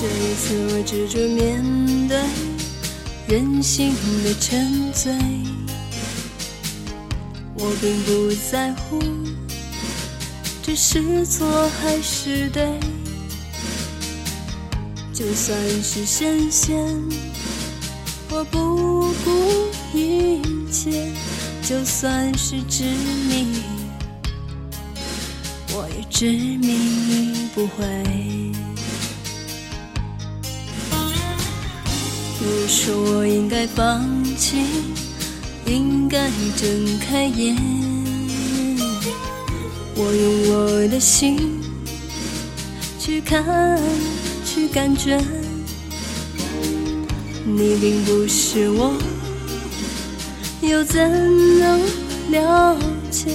这一次我执着面对任性的沉醉，我并不在乎这是错还是对，就算是深陷，我不顾一切；就算是执迷，我也执迷不悔。说我应该放弃，应该睁开眼。我用我的心去看，去感觉。你并不是我，又怎能了解？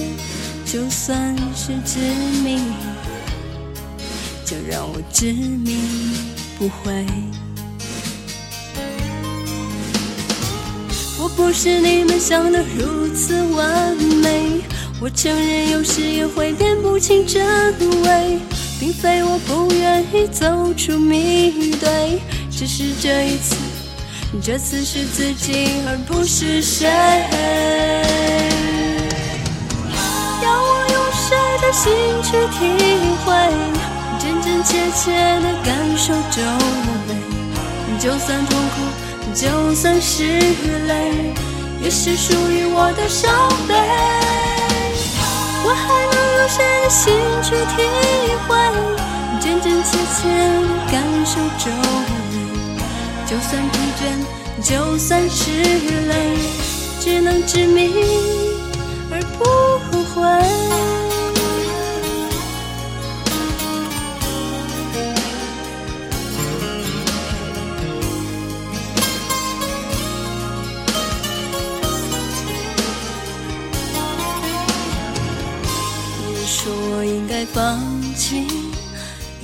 就算是执迷，就让我执迷不悔。我不是你们想的如此完美，我承认有时也会辨不清真伪，并非我不愿意走出迷堆，只是这一次，这次是自己而不是谁。要我用谁的心去体会，真真切切的感受皱眉，就算痛苦。就算是泪，也是属于我的伤悲。我还能用谁的心去体会，真真切切感受周围？就算疲倦，就算是累，只能执迷而不悔。该放弃，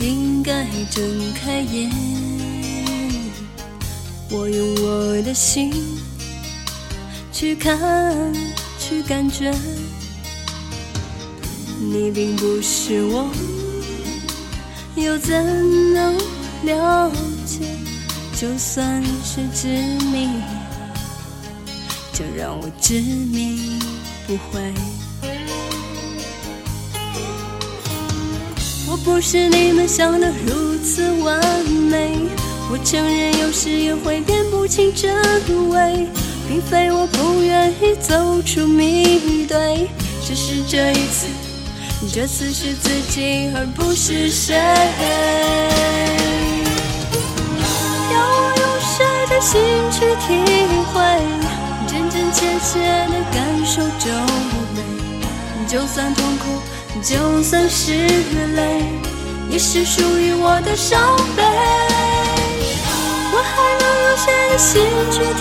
应该睁开眼。我用我的心去看，去感觉。你并不是我，又怎能了解？就算是执迷，就让我执迷不悔。我不是你们想的如此完美，我承认有时也会辨不清真伪，并非我不愿意走出迷堆，只是这一次，这次是自己而不是谁。要我用谁的心去体会，真真切切的感受皱眉，就算痛苦。就算是泪，也是属于我的伤悲。我还能用谁的心去体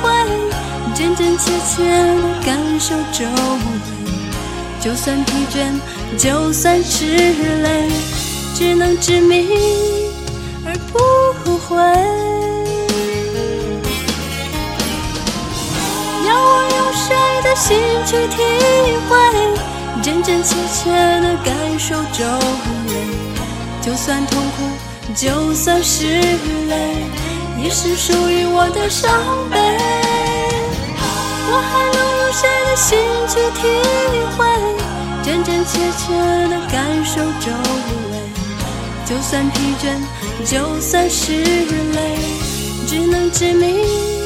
会，真真切切的感受周围？就算疲倦，就算是泪，只能执迷而不悔。要我用谁的心去体会？真真切切的感受周围，就算痛苦，就算是泪，也是属于我的伤悲。我还能用谁的心去体会？真真切切的感受周围，就算疲倦，就算是累，只能执迷。